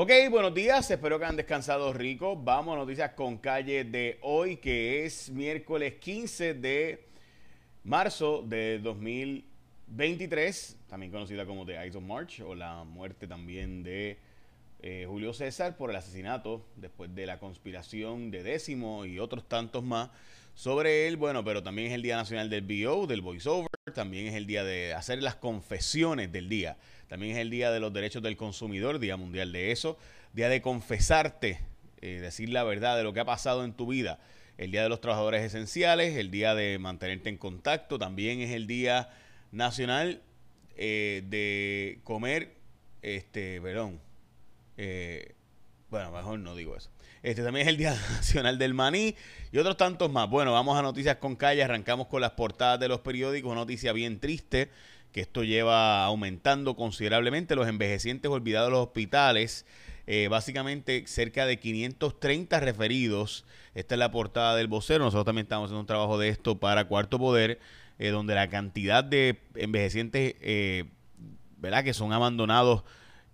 Ok, buenos días, espero que han descansado rico. Vamos a noticias con calle de hoy, que es miércoles 15 de marzo de 2023, también conocida como The Ice of March, o la muerte también de eh, Julio César por el asesinato después de la conspiración de Décimo y otros tantos más sobre él. Bueno, pero también es el Día Nacional del BO, del voiceover, también es el día de hacer las confesiones del día, también es el Día de los Derechos del Consumidor, Día Mundial de eso, Día de confesarte, eh, decir la verdad de lo que ha pasado en tu vida, el Día de los Trabajadores Esenciales, el Día de mantenerte en contacto, también es el Día Nacional eh, de comer, este, perdón, eh, bueno, mejor no digo eso. Este también es el Día Nacional del Maní y otros tantos más. Bueno, vamos a noticias con calle. Arrancamos con las portadas de los periódicos. Noticia bien triste que esto lleva aumentando considerablemente los envejecientes olvidados de los hospitales. Eh, básicamente cerca de 530 referidos. Esta es la portada del vocero. Nosotros también estamos haciendo un trabajo de esto para Cuarto Poder, eh, donde la cantidad de envejecientes, eh, ¿verdad? Que son abandonados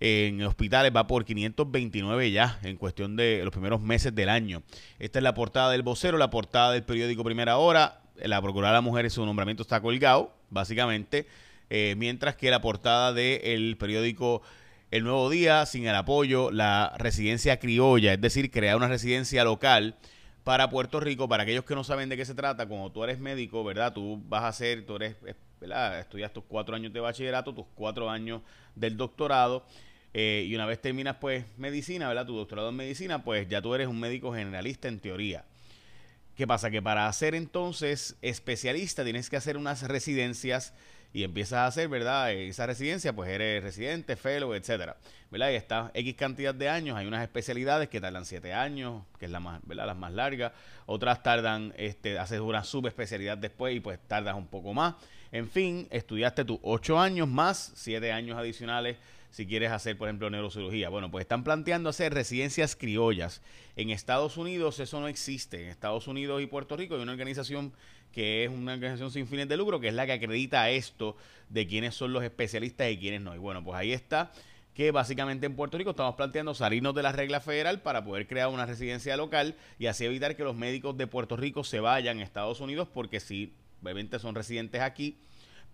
en hospitales va por 529 ya en cuestión de los primeros meses del año. Esta es la portada del vocero, la portada del periódico Primera Hora. La Procuraduría de la Mujer, su nombramiento está colgado, básicamente, eh, mientras que la portada del periódico El Nuevo Día, sin el apoyo, la residencia criolla, es decir, crear una residencia local para Puerto Rico. Para aquellos que no saben de qué se trata, como tú eres médico, ¿verdad? Tú vas a hacer, tú eres, ¿verdad? Estudias tus cuatro años de bachillerato, tus cuatro años del doctorado. Eh, y una vez terminas, pues, medicina, ¿verdad? Tu doctorado en medicina, pues ya tú eres un médico generalista en teoría. ¿Qué pasa? Que para ser entonces especialista tienes que hacer unas residencias y empiezas a hacer, ¿verdad? Esa residencia, pues eres residente, fellow, etcétera, ¿verdad? Y está X cantidad de años, hay unas especialidades que tardan 7 años, que es la más, ¿verdad? Las más largas, otras tardan, este, haces una subespecialidad después y pues tardas un poco más. En fin, estudiaste tus 8 años más 7 años adicionales si quieres hacer, por ejemplo, neurocirugía. Bueno, pues están planteando hacer residencias criollas. En Estados Unidos eso no existe. En Estados Unidos y Puerto Rico hay una organización que es una organización sin fines de lucro, que es la que acredita esto de quiénes son los especialistas y quiénes no. Y bueno, pues ahí está que básicamente en Puerto Rico estamos planteando salirnos de la regla federal para poder crear una residencia local y así evitar que los médicos de Puerto Rico se vayan a Estados Unidos porque si obviamente son residentes aquí,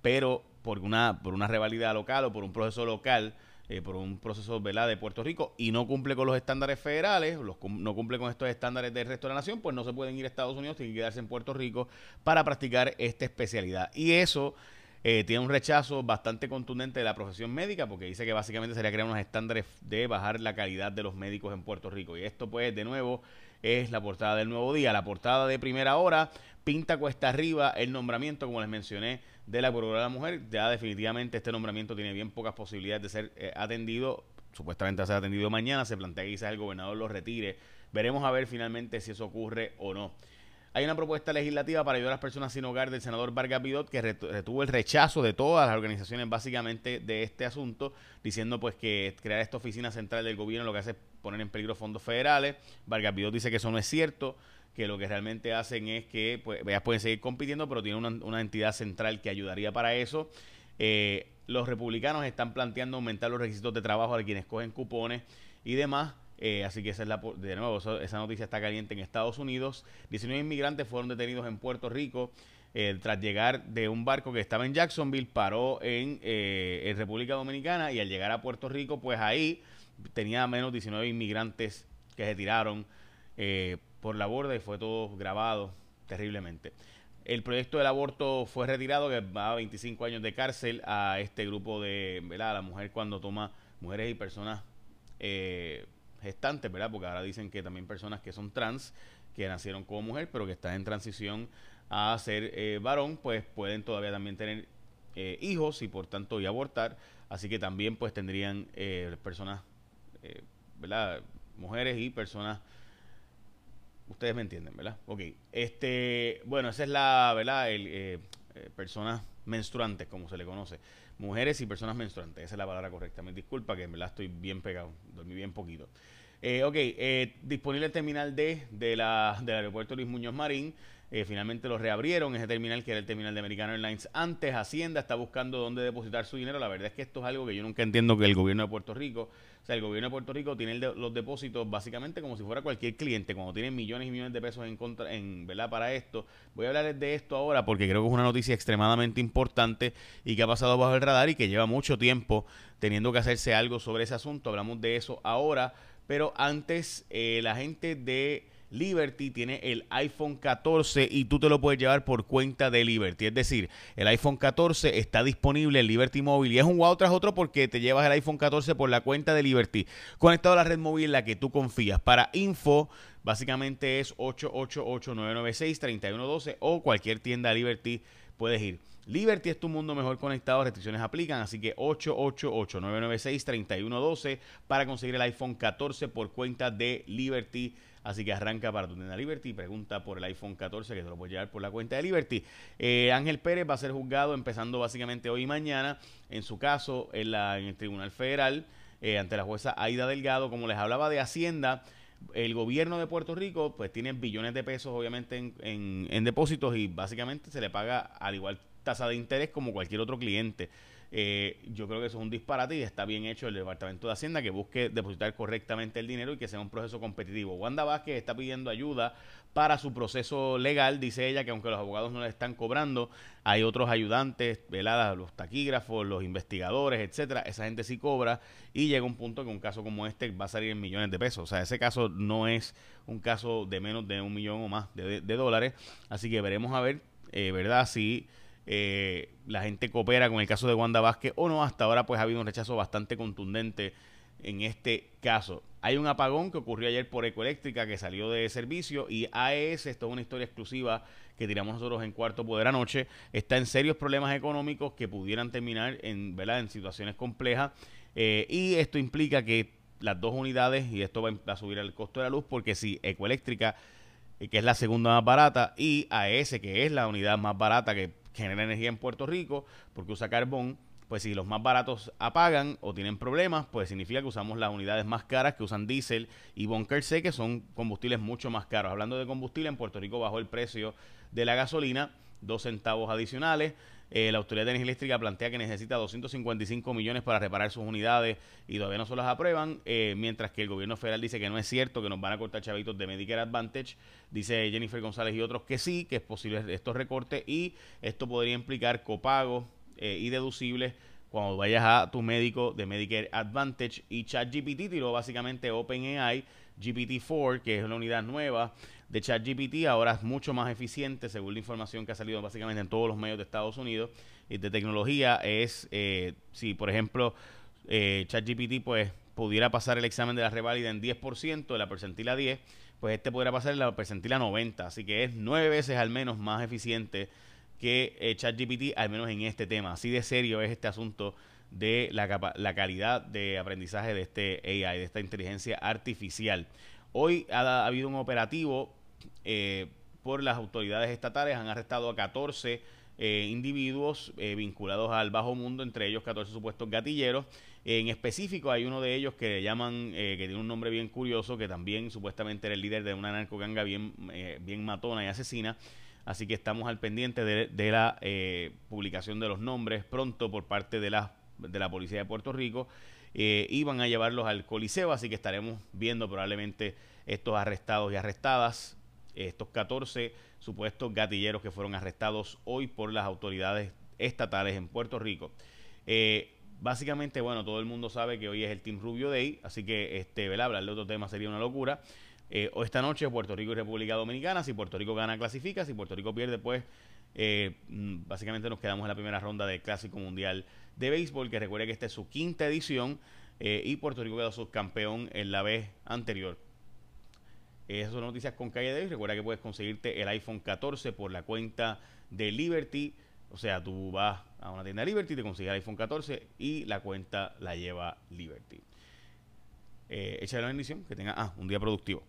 pero por una, por una local o por un proceso local, eh, por un proceso de Puerto Rico y no cumple con los estándares federales, no cumple con estos estándares del resto de la nación, pues no se pueden ir a Estados Unidos, tienen que quedarse en Puerto Rico para practicar esta especialidad. Y eso eh, tiene un rechazo bastante contundente de la profesión médica porque dice que básicamente sería crear unos estándares de bajar la calidad de los médicos en Puerto Rico. Y esto pues de nuevo es la portada del nuevo día, la portada de primera hora, pinta cuesta arriba el nombramiento, como les mencioné, de la Procuraduría de la Mujer. Ya definitivamente este nombramiento tiene bien pocas posibilidades de ser eh, atendido. Supuestamente ser atendido mañana. Se plantea que quizás el gobernador lo retire. Veremos a ver finalmente si eso ocurre o no. Hay una propuesta legislativa para ayudar a las personas sin hogar del senador Vargas Bidot que retuvo el rechazo de todas las organizaciones básicamente de este asunto, diciendo pues que crear esta oficina central del gobierno lo que hace es poner en peligro fondos federales. Vargas Bidot dice que eso no es cierto, que lo que realmente hacen es que pues, ellas pueden seguir compitiendo, pero tienen una, una entidad central que ayudaría para eso. Eh, los republicanos están planteando aumentar los requisitos de trabajo a quienes cogen cupones y demás. Eh, así que esa es la, de nuevo, esa noticia está caliente en Estados Unidos. 19 inmigrantes fueron detenidos en Puerto Rico eh, tras llegar de un barco que estaba en Jacksonville, paró en, en, República Dominicana y al llegar a Puerto Rico, pues ahí tenía menos 19 inmigrantes que se tiraron por la borda y fue todo grabado terriblemente. El proyecto del aborto fue retirado, que va a 25 años de cárcel a este grupo de, ¿verdad? A la mujer cuando toma mujeres y personas eh, gestantes, ¿verdad? Porque ahora dicen que también personas que son trans, que nacieron como mujer, pero que están en transición a ser eh, varón, pues pueden todavía también tener eh, hijos y por tanto y abortar. Así que también pues tendrían personas, ¿verdad? Mujeres y personas Ustedes me entienden, ¿verdad? Ok. Este, bueno, esa es la, ¿verdad? El, eh, eh, personas menstruantes, como se le conoce. Mujeres y personas menstruantes. Esa es la palabra correcta. Me disculpa que en verdad estoy bien pegado. Dormí bien poquito. Eh, ok, disponible el terminal D de la, del aeropuerto Luis Muñoz Marín. Eh, finalmente lo reabrieron, ese terminal que era el terminal de American Airlines antes. Hacienda está buscando dónde depositar su dinero. La verdad es que esto es algo que yo nunca entiendo que el gobierno de Puerto Rico, o sea, el gobierno de Puerto Rico tiene los depósitos básicamente como si fuera cualquier cliente, cuando tiene millones y millones de pesos en contra, en, ¿verdad? Para esto. Voy a hablar de esto ahora porque creo que es una noticia extremadamente importante y que ha pasado bajo el radar y que lleva mucho tiempo teniendo que hacerse algo sobre ese asunto. Hablamos de eso ahora, pero antes eh, la gente de Liberty tiene el iPhone 14 y tú te lo puedes llevar por cuenta de Liberty. Es decir, el iPhone 14 está disponible en Liberty Móvil y es un wow tras otro porque te llevas el iPhone 14 por la cuenta de Liberty conectado a la red móvil en la que tú confías. Para info, básicamente es 888-996-3112 o cualquier tienda Liberty puedes ir. Liberty es tu mundo mejor conectado, restricciones aplican, así que 888-996-3112 para conseguir el iPhone 14 por cuenta de Liberty Así que arranca para tu tienda Liberty, pregunta por el iPhone 14 que te lo puedes llevar por la cuenta de Liberty. Eh, Ángel Pérez va a ser juzgado empezando básicamente hoy y mañana, en su caso en, la, en el Tribunal Federal, eh, ante la jueza Aida Delgado, como les hablaba de Hacienda. El gobierno de Puerto Rico pues tiene billones de pesos obviamente en, en depósitos y básicamente se le paga al igual tasa de interés como cualquier otro cliente. Eh, yo creo que eso es un disparate y está bien hecho el Departamento de Hacienda que busque depositar correctamente el dinero y que sea un proceso competitivo. Wanda Vázquez está pidiendo ayuda para su proceso legal. Dice ella que aunque los abogados no le están cobrando, hay otros ayudantes, veladas, los taquígrafos, los investigadores, etcétera. Esa gente sí cobra y llega un punto que un caso como este va a salir en millones de pesos. O sea, ese caso no es un caso de menos de un millón o más de, dólares. Así que veremos a ver, eh, ¿verdad? Si eh, la gente coopera con el caso de Wanda Vázquez o no. Hasta ahora pues ha habido un rechazo bastante contundente en este caso. Hay un apagón que ocurrió ayer por Ecoeléctrica que salió de servicio y AES, esto es una historia exclusiva que tiramos nosotros en Cuarto Poder anoche, está en serios problemas económicos que pudieran terminar en, ¿verdad? en situaciones complejas eh, y esto implica que las dos unidades, y esto va a subir el costo de la luz porque si Ecoeléctrica, eh, que es la segunda más barata, y AES, que es la unidad más barata que genera energía en Puerto Rico porque usa carbón, pues si los más baratos apagan o tienen problemas, pues significa que usamos las unidades más caras que usan diésel y bunker C, que son combustibles mucho más caros. Hablando de combustible, en Puerto Rico bajó el precio de la gasolina, dos centavos adicionales. Eh, la Autoridad de Energía Eléctrica plantea que necesita 255 millones para reparar sus unidades y todavía no se las aprueban, eh, mientras que el gobierno federal dice que no es cierto, que nos van a cortar chavitos de Medicare Advantage. Dice Jennifer González y otros que sí, que es posible estos recortes y esto podría implicar copagos eh, y deducibles cuando vayas a tu médico de Medicare Advantage y ChatGPT tiró básicamente OpenAI GPT-4, que es una unidad nueva de ChatGPT, ahora es mucho más eficiente, según la información que ha salido básicamente en todos los medios de Estados Unidos y de tecnología, es, eh, si por ejemplo eh, ChatGPT pues pudiera pasar el examen de la reválida en 10%, de la percentila 10, pues este podría pasar en la percentila 90, así que es nueve veces al menos más eficiente que eh, ChatGPT, al menos en este tema. Así de serio es este asunto de la, la calidad de aprendizaje de este AI, de esta inteligencia artificial. Hoy ha, habido un operativo eh, por las autoridades estatales, han arrestado a 14 eh, individuos eh, vinculados al bajo mundo, entre ellos 14 supuestos gatilleros. En específico hay uno de ellos que llaman, que tiene un nombre bien curioso, que también supuestamente era el líder de una narcoganga bien, bien matona y asesina. Así que estamos al pendiente de, de la publicación de los nombres pronto por parte de la, de la Policía de Puerto Rico. y van a llevarlos al Coliseo, así que estaremos viendo probablemente estos arrestados y arrestadas, estos 14 supuestos gatilleros que fueron arrestados hoy por las autoridades estatales en Puerto Rico. Eh, básicamente, bueno, todo el mundo sabe que hoy es el Team Rubio Day, así que este, hablar de otro tema sería una locura. Eh, esta noche Puerto Rico y República Dominicana, si Puerto Rico gana, clasifica, si Puerto Rico pierde, pues eh, mm, básicamente nos quedamos en la primera ronda del Clásico Mundial de Béisbol, que recuerde que esta es su quinta edición y Puerto Rico quedó subcampeón en la vez anterior. Esas son noticias con calle de hoy. Recuerda que puedes conseguirte el iPhone 14 por la cuenta de Liberty. O sea, tú vas a una tienda Liberty, te consigues el iPhone 14 y la cuenta la lleva Liberty. Eh, la bendición, que tenga ah, un día productivo.